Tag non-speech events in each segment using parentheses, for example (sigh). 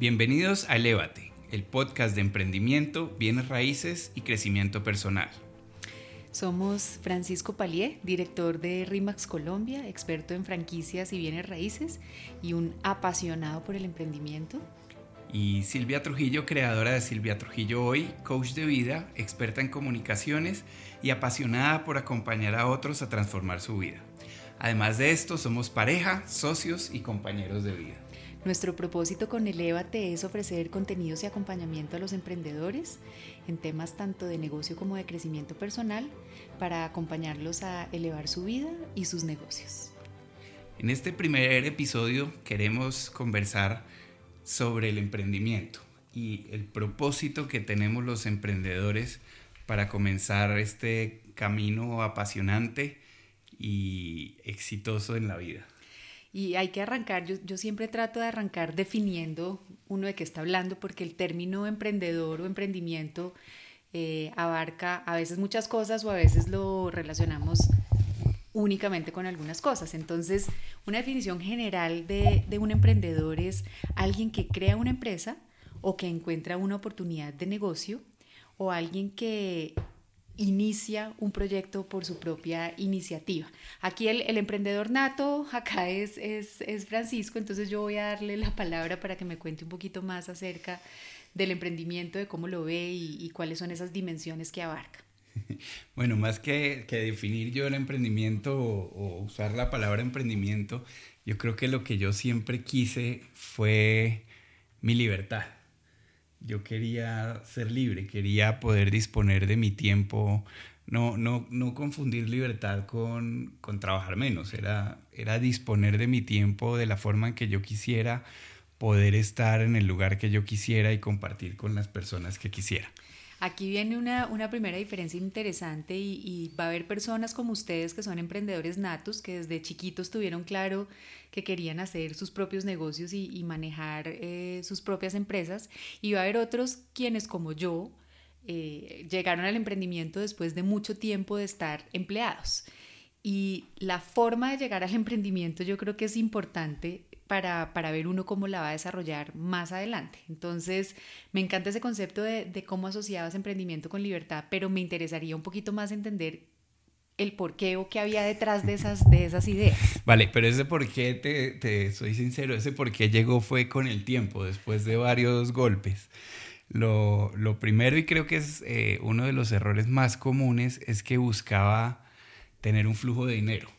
Bienvenidos a Elévate, el podcast de emprendimiento, bienes raíces y crecimiento personal. Somos Francisco Palié, director de RIMAX Colombia, experto en franquicias y bienes raíces y un apasionado por el emprendimiento. Y Silvia Trujillo, creadora de Silvia Trujillo Hoy, coach de vida, experta en comunicaciones y apasionada por acompañar a otros a transformar su vida. Además de esto, somos pareja, socios y compañeros de vida. Nuestro propósito con Elevate es ofrecer contenidos y acompañamiento a los emprendedores en temas tanto de negocio como de crecimiento personal para acompañarlos a elevar su vida y sus negocios. En este primer episodio queremos conversar sobre el emprendimiento y el propósito que tenemos los emprendedores para comenzar este camino apasionante y exitoso en la vida. Y hay que arrancar, yo, yo, siempre trato de arrancar definiendo uno de qué está hablando, porque el término emprendedor o emprendimiento eh, abarca a veces muchas cosas o a veces lo relacionamos únicamente con algunas cosas. Entonces, una definición general de, de un emprendedor es alguien que crea una empresa o que encuentra una oportunidad de negocio o alguien que inicia un proyecto por su propia iniciativa. Aquí el, emprendedor nato, (laughs) acá es, es, es, Francisco, entonces yo voy a darle la palabra para que me cuente un poquito más acerca del emprendimiento, de cómo lo ve y, y cuáles son esas dimensiones que abarca. (laughs) Bueno, más que, que definir yo el emprendimiento o, o usar la palabra emprendimiento, yo creo que lo que yo siempre quise fue mi libertad yo quería ser libre, quería poder disponer de mi tiempo, no, no, no confundir libertad con, con trabajar menos, era, era disponer de mi tiempo de la forma en que yo quisiera, poder estar en el lugar que yo quisiera y compartir con las personas que quisiera. Aquí viene una, una primera diferencia interesante y, va a haber personas como ustedes que son emprendedores natos, que desde chiquitos tuvieron claro que querían hacer sus propios negocios y, y manejar eh, sus propias empresas. Y va a haber otros quienes como yo eh, llegaron al emprendimiento después de mucho tiempo de estar empleados. Y la forma de llegar al (laughs) emprendimiento yo creo que es importante para, para, ver uno cómo la va a desarrollar más adelante. Entonces, me encanta ese concepto de, de cómo asociabas emprendimiento con libertad, pero me interesaría un poquito más entender el por qué o qué había detrás de esas, de esas ideas. Vale, pero ese por qué, te, te soy sincero, ese por qué llegó fue con el tiempo, después de varios golpes. Lo, lo primero, y creo que es eh, uno de los errores más comunes, es que buscaba tener un flujo de dinero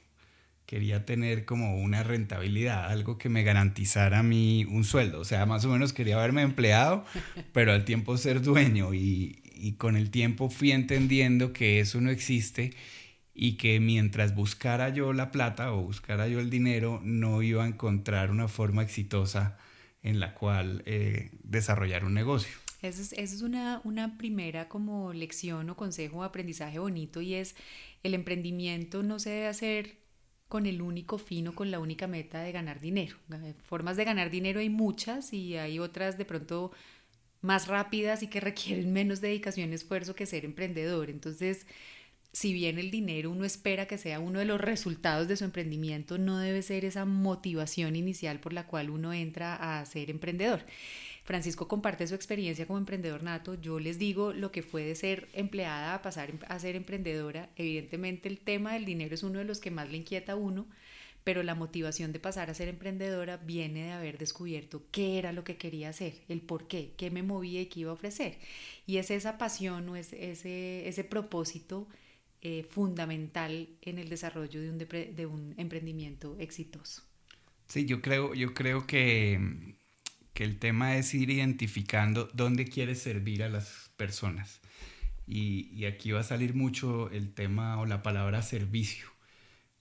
quería tener como una rentabilidad, algo que me garantizara a mí un sueldo. O sea, más o menos quería verme empleado, (laughs) pero al tiempo ser dueño. Y, y, con el tiempo fui entendiendo que eso no existe y que mientras buscara yo la plata o buscara yo el dinero, no iba a encontrar una forma exitosa en la cual eh, desarrollar un negocio. Esa es, esa es una, una primera como lección o consejo o aprendizaje bonito y es el emprendimiento no se debe hacer con el único fin o con la única meta de ganar dinero. Formas de ganar dinero hay muchas y hay otras de pronto más rápidas y que requieren (laughs) menos dedicación y esfuerzo que ser emprendedor. Entonces, si bien el dinero uno espera que sea uno de los resultados de su emprendimiento, no debe ser esa motivación inicial por la cual uno entra a ser emprendedor. Francisco comparte su experiencia como emprendedor nato. Yo les digo lo que fue de ser empleada a pasar a ser emprendedora. Evidentemente el tema del dinero es uno de los que más le inquieta a uno, pero la motivación de pasar a ser emprendedora viene de haber descubierto qué era lo que quería hacer, el por qué, me movía y qué iba a ofrecer. Y es esa pasión o es ese, ese propósito eh, fundamental en el desarrollo de un, un emprendimiento exitoso. Sí, yo creo, yo creo que que el tema es ir identificando dónde quieres servir a las personas. Y, aquí va a salir mucho el tema o la palabra servicio.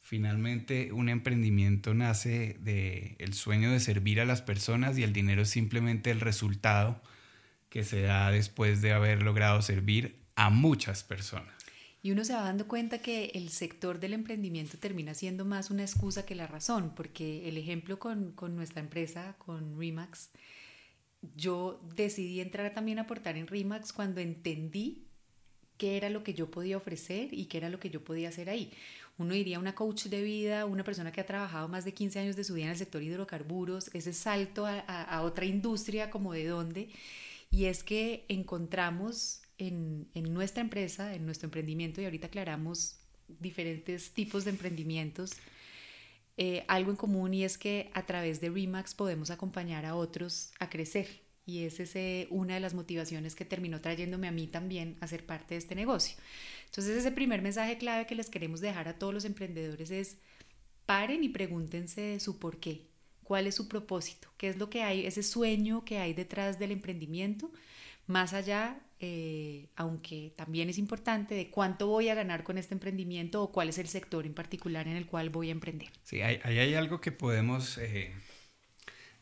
Finalmente, un emprendimiento nace de el sueño de servir a las personas y el dinero es simplemente el resultado que se da después de haber logrado servir a muchas personas. Y uno se va dando cuenta que el sector del emprendimiento termina siendo más una excusa que la razón, porque el ejemplo con, con nuestra empresa, con Remax, yo decidí entrar también a aportar en Remax cuando entendí qué era lo que yo podía ofrecer y qué era lo que yo podía hacer ahí. uno diría una coach de vida, una persona que ha trabajado más de 15 años de su vida en el sector hidrocarburos, ese salto a, a otra industria como de dónde, y es que encontramos en, nuestra empresa, en nuestro emprendimiento, y ahorita aclaramos diferentes tipos de emprendimientos, eh, algo en común y es que a través de Remax podemos acompañar a otros a crecer. Y es eh, una de las motivaciones que terminó trayéndome a mí también a ser parte de este negocio. Entonces ese primer mensaje clave que les queremos dejar a todos los emprendedores es paren y pregúntense su por qué, cuál es su propósito, qué es lo que hay, ese sueño que hay detrás del emprendimiento, más allá eh, aunque también es importante, de cuánto voy a ganar con este emprendimiento o cuál es el sector en particular en el cual voy a emprender. Sí, ahí hay, algo que podemos eh,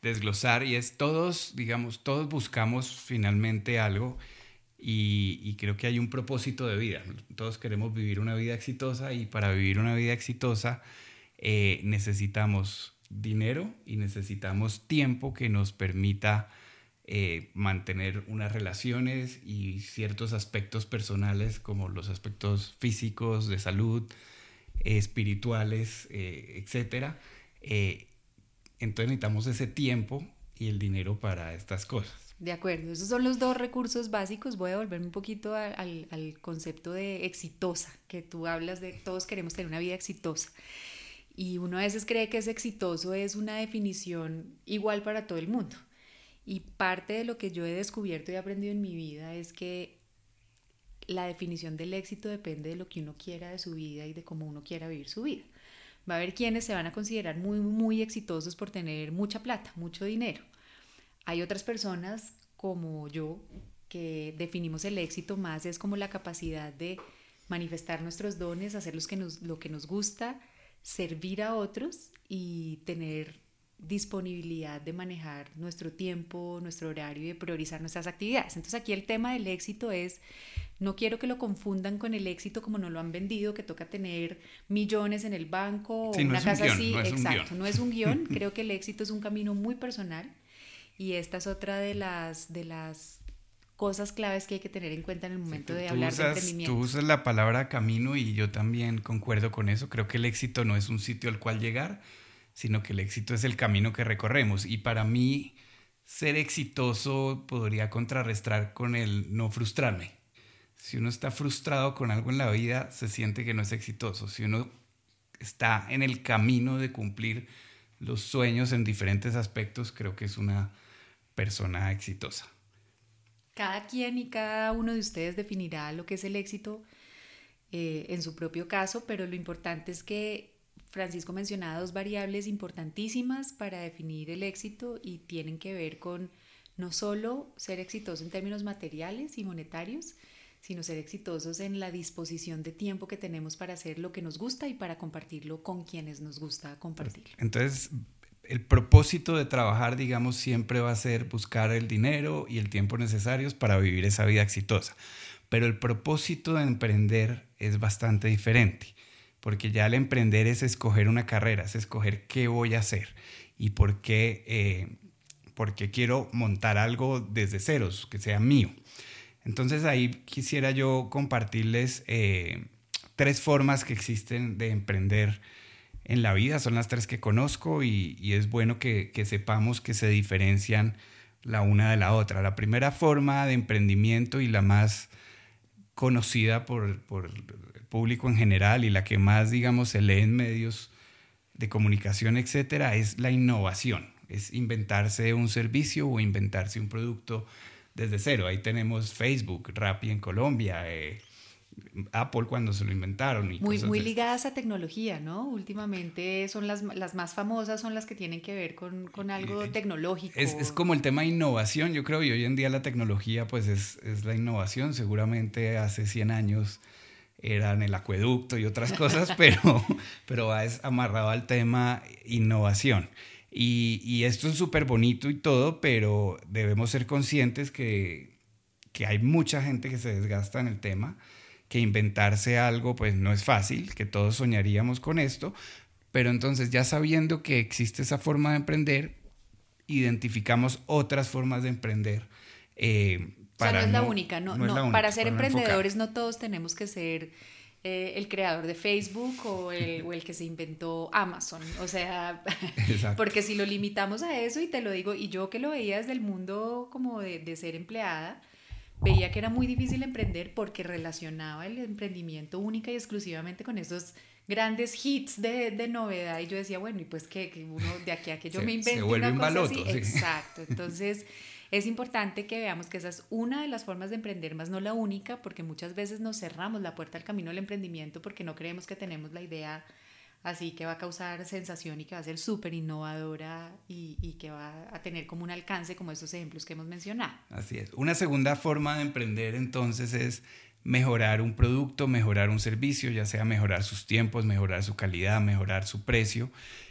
desglosar y es todos, digamos, todos buscamos finalmente algo y, creo que hay un propósito de vida. Todos queremos vivir una vida exitosa y para vivir una vida exitosa eh, necesitamos dinero y necesitamos tiempo que nos permita eh, mantener unas relaciones y ciertos aspectos personales como los aspectos físicos, de salud, espirituales, eh, etc. Eh, entonces necesitamos ese tiempo y el dinero para estas cosas. De acuerdo, esos son los dos recursos básicos. Voy a volverme un poquito al, al concepto de exitosa, que tú hablas de todos queremos tener una vida exitosa. Y uno a veces cree que es exitoso es una definición igual para todo el mundo. Y parte de lo que yo he descubierto y aprendido en mi vida es que la definición del éxito depende de lo que uno quiera de su vida y de cómo uno quiera vivir su vida. Va a haber quienes se van a considerar muy, muy exitosos por tener mucha plata, mucho dinero. Hay otras personas como yo que definimos el éxito más es como la capacidad de manifestar nuestros dones, hacer que nos, lo que nos gusta, servir a otros y tener disponibilidad de manejar nuestro tiempo, nuestro horario y de priorizar nuestras actividades. Entonces aquí el tema del éxito es, no quiero que lo confundan con el éxito como no lo han vendido, que toca tener millones en el banco o una casa así. Exacto, no es un guion. (laughs) Creo que el éxito es un camino muy personal y esta es otra de las, de las cosas claves que hay que tener en cuenta en el momento de hablar de emprendimiento. Tú usas la palabra camino y yo también concuerdo con eso. Creo que el éxito no es un sitio al cual llegar, sino que el éxito es el camino que recorremos. Y para mí, ser exitoso podría contrarrestar con el no frustrarme. Si uno está frustrado con algo en la vida, se siente que no es exitoso. Si uno está en el camino de cumplir los sueños en diferentes aspectos, creo que es una persona exitosa. Cada quien y cada uno de ustedes definirá lo que es el éxito eh, en su propio caso, pero lo importante es que Francisco mencionaba dos variables importantísimas para definir el éxito y tienen que ver con no solo ser exitoso en términos materiales y monetarios, sino ser exitosos en la disposición de tiempo que tenemos para hacer lo que nos gusta y para compartirlo con quienes nos gusta compartirlo. Entonces, el propósito de trabajar, digamos, siempre va a ser buscar el dinero y el tiempo necesarios para vivir esa vida exitosa. Pero el propósito de emprender es bastante diferente porque ya el emprender es escoger una carrera, es escoger qué voy a hacer y por qué, eh, porque quiero montar algo desde ceros, que sea mío. Entonces ahí quisiera yo compartirles eh, tres formas que existen de emprender en la vida, son las tres que conozco y, es bueno que, que sepamos que se diferencian la una de la otra. La primera forma de emprendimiento y la más conocida por, por público en general y la que más, digamos, se lee en medios de comunicación, etcétera, es la innovación, es inventarse un servicio o inventarse un producto desde cero. Ahí tenemos Facebook, Rappi en Colombia, eh, Apple cuando se lo inventaron. Y muy, muy ligadas a tecnología, ¿no? Últimamente son las, las más famosas, son las que tienen que ver con, con algo eh, tecnológico. Es, es, como el tema de innovación, yo creo, y hoy en día la tecnología pues es, es la innovación. Seguramente hace 100 años eran el acueducto y otras cosas, (laughs) pero, pero va amarrado al tema innovación. Y, y esto es súper bonito y todo, pero debemos ser conscientes que, que hay mucha gente que se desgasta en el tema, que inventarse algo pues no es fácil, que todos soñaríamos con esto, pero entonces ya sabiendo que existe esa forma de emprender, identificamos otras formas de emprender. Eh, o sea, no es la única, no, para ser emprendedores no todos tenemos que ser eh, el creador de Facebook o el, o el, que se inventó Amazon. O sea, (laughs) porque si lo limitamos a eso, y te lo digo, y yo que lo veía desde el mundo como de, de ser empleada, veía que era muy difícil emprender porque relacionaba el emprendimiento única y exclusivamente con esos grandes hits de, de novedad. Y yo decía, bueno, y pues que, que uno de aquí a que yo me invente una cosa así. Exacto, (laughs) entonces es importante que veamos que esa es una de las formas de emprender, más no la única, porque muchas veces nos cerramos la puerta al camino del emprendimiento porque no creemos que tenemos la idea así que va a causar sensación y que va a ser súper innovadora y, que va a tener como un alcance como esos ejemplos que hemos mencionado. Así es. Una segunda forma de emprender entonces es mejorar un producto, mejorar un servicio, ya sea mejorar sus tiempos, mejorar su calidad, mejorar su precio.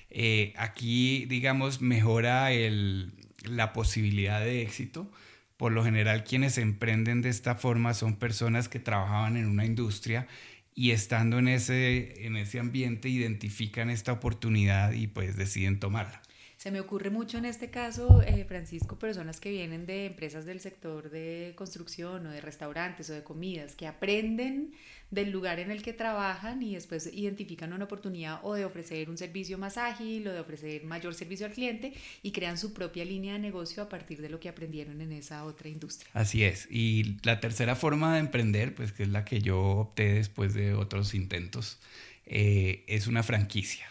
Eh, aquí, digamos, mejora el, la posibilidad de éxito. Por lo general, quienes emprenden de esta forma son personas que trabajaban en una industria y estando en ese, en ese ambiente identifican esta oportunidad y pues deciden tomarla. Se me ocurre mucho en este caso, eh, Francisco, personas que vienen de empresas del sector de construcción o de restaurantes o de comidas, que aprenden del lugar en el que trabajan y después identifican una oportunidad o de ofrecer un servicio más ágil o de ofrecer mayor servicio al cliente y crean su propia línea de negocio a partir de lo que aprendieron en esa otra industria. Así es. Y la tercera forma de emprender, pues que es la que yo opté después de otros intentos, eh, es una franquicia.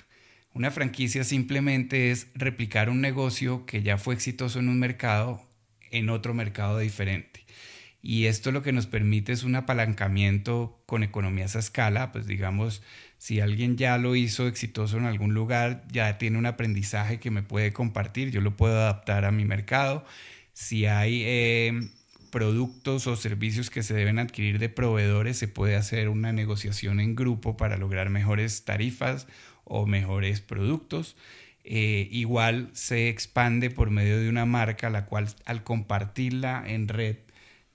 Una franquicia simplemente es replicar un negocio que ya fue exitoso en un mercado en otro mercado diferente. Y esto lo que nos permite es un apalancamiento con economías a escala, pues digamos, si alguien ya lo hizo exitoso en algún lugar, ya tiene un aprendizaje que me puede compartir, yo lo puedo adaptar a mi mercado. Si hay eh, productos o servicios que se deben adquirir de proveedores, se puede hacer una negociación en grupo para lograr mejores tarifas o mejores productos. Eh, igual se expande por medio de una marca, la cual al compartirla en red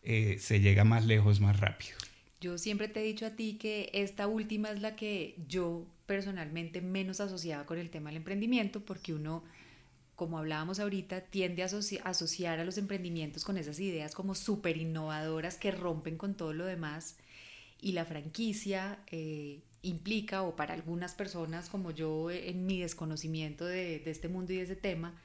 eh, se llega más lejos, más rápido. Yo siempre te he dicho a ti que esta última es la que yo personalmente menos asociaba con el tema del emprendimiento, porque uno, como hablábamos ahorita, tiende a asociar a los emprendimientos con esas ideas como súper innovadoras que rompen con todo lo demás. Y la franquicia eh, implica, o para algunas personas como yo en mi desconocimiento de, de este mundo y de ese tema,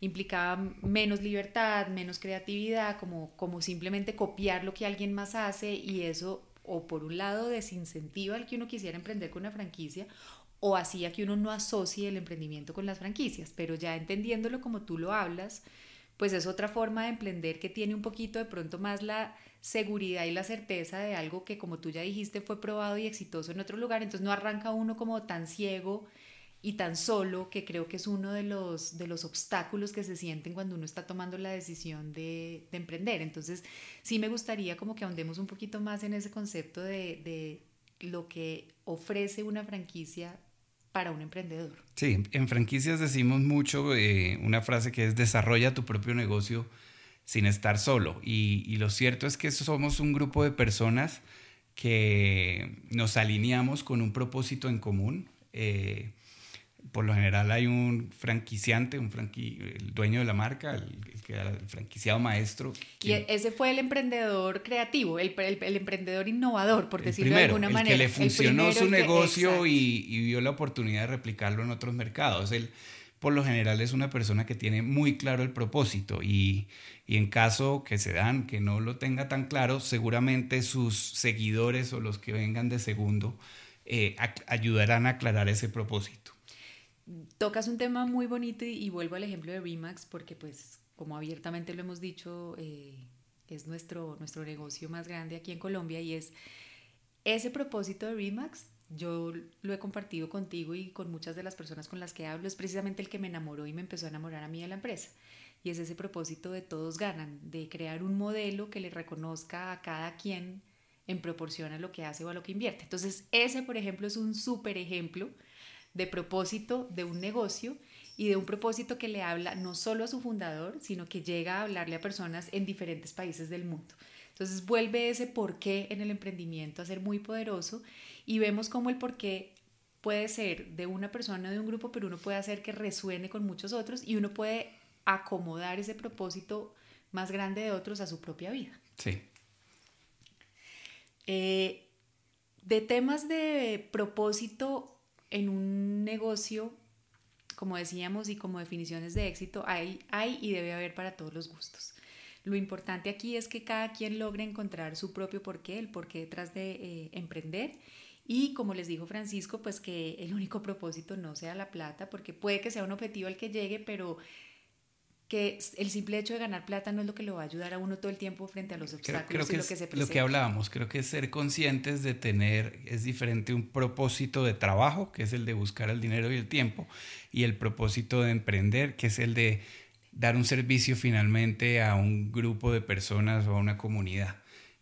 implicaba menos libertad, menos creatividad, como, como simplemente copiar lo que alguien más hace y eso o por un lado desincentiva al que uno quisiera emprender con una franquicia o hacía que uno no asocie el emprendimiento con las franquicias, pero ya entendiéndolo como tú lo hablas, pues es otra forma de emprender que tiene un poquito de pronto más la seguridad y la certeza de algo que como tú ya dijiste fue probado y exitoso en otro lugar, entonces no arranca uno como tan ciego y tan solo que creo que es uno de los, de los obstáculos que se sienten cuando uno está tomando la decisión de, de emprender. Entonces sí me gustaría como que ahondemos un poquito más en ese concepto de, de lo que ofrece una franquicia para un emprendedor. Sí, en franquicias decimos mucho eh, una frase que es desarrolla tu propio negocio sin estar solo. Y, lo cierto es que somos un grupo de personas que nos alineamos con un propósito en común. Eh, por lo general hay un franquiciante, un franqui, el dueño de la marca, el, el, el franquiciado maestro. Y ese fue el emprendedor creativo, el, el emprendedor innovador, por decirlo de alguna manera. El que le funcionó su negocio y, y, vio la oportunidad de replicarlo en otros mercados. Él, por lo general, es una persona que tiene muy claro el propósito y, y en caso que se dan, que no lo tenga tan claro, seguramente sus seguidores o los que vengan de segundo eh, ayudarán a aclarar ese propósito tocas un tema muy bonito y, vuelvo al ejemplo de Remax porque pues como abiertamente lo hemos dicho eh, es nuestro, nuestro negocio más grande aquí en Colombia y es ese propósito de Remax. Yo lo he compartido contigo y con muchas de las personas con las que hablo. Es precisamente el que me enamoró y me empezó a enamorar a mí de la empresa. Y es ese propósito de todos ganan de crear un modelo que le reconozca a cada quien en proporción a lo que hace o a lo que invierte. Entonces ese por ejemplo es un súper ejemplo de propósito de un negocio y de un propósito que le habla no solo a su fundador, sino que llega a hablarle a personas en diferentes países del mundo. Entonces vuelve ese porqué en el emprendimiento a ser muy poderoso y vemos cómo el porqué puede ser de una persona, de un grupo, pero uno puede hacer que resuene con muchos otros y uno puede acomodar ese propósito más grande de otros a su propia vida. Sí. Eh, de temas de propósito en un negocio, como decíamos, y como definiciones de éxito, hay, hay y debe haber para todos los gustos. Lo importante aquí es que cada quien logre encontrar su propio porqué, el porqué detrás de eh, emprender. Y como les dijo Francisco, pues que el único propósito no sea la plata, porque puede que sea un objetivo al que llegue, pero que el simple hecho de ganar plata no es lo que lo va a ayudar a uno todo el tiempo frente a los obstáculos y lo que se Lo que hablábamos, creo que es ser conscientes de tener, es diferente un propósito de trabajo, que es el de buscar el dinero y el tiempo, y el propósito de emprender, que es el de dar un servicio finalmente a un grupo de personas o a una comunidad.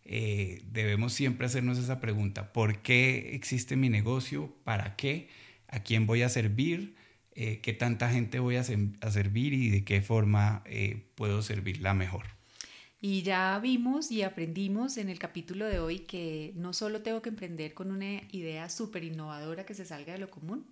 Eh, debemos siempre hacernos esa pregunta, ¿por qué existe mi negocio? ¿Para qué? ¿A quién voy a servir? Eh, qué tanta gente voy a, servir y de qué forma eh, puedo servirla mejor. Y ya vimos y aprendimos en el capítulo de hoy que no solo tengo que emprender con una idea súper innovadora que se salga de lo común,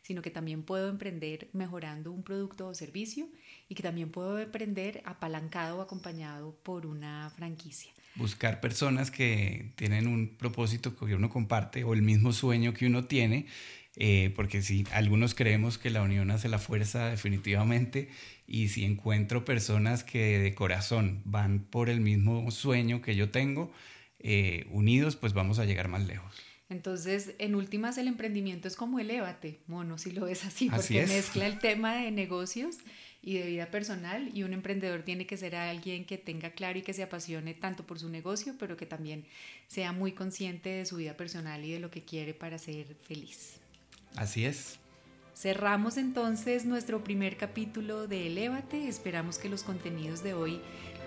sino que también puedo emprender mejorando un producto o servicio y que también puedo emprender apalancado o acompañado por una franquicia. Buscar personas que tienen un propósito que uno comparte o el mismo sueño que uno tiene eh, porque si algunos creemos que la unión hace la fuerza definitivamente, y si encuentro personas que de corazón van por el mismo sueño que yo tengo, eh, unidos, pues vamos a llegar más lejos. Entonces, en últimas, el emprendimiento es como elévate, mono, si lo ves así, porque mezcla el tema de negocios y de vida personal y un emprendedor tiene que ser alguien que tenga claro y que se apasione tanto por su negocio, pero que también sea muy consciente de su vida personal y de lo que quiere para ser feliz. Así es. Cerramos entonces nuestro primer capítulo de Elévate. Esperamos que los contenidos de hoy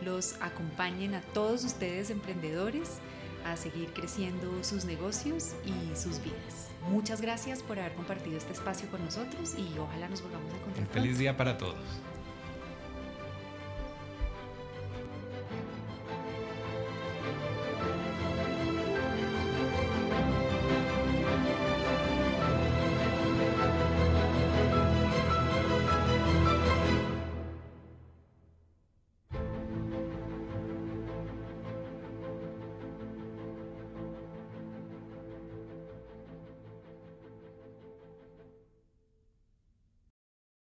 los acompañen a todos ustedes emprendedores a seguir creciendo sus negocios y sus vidas. Muchas gracias por haber compartido este espacio con nosotros y ojalá nos volvamos a encontrar. Un feliz día para todos.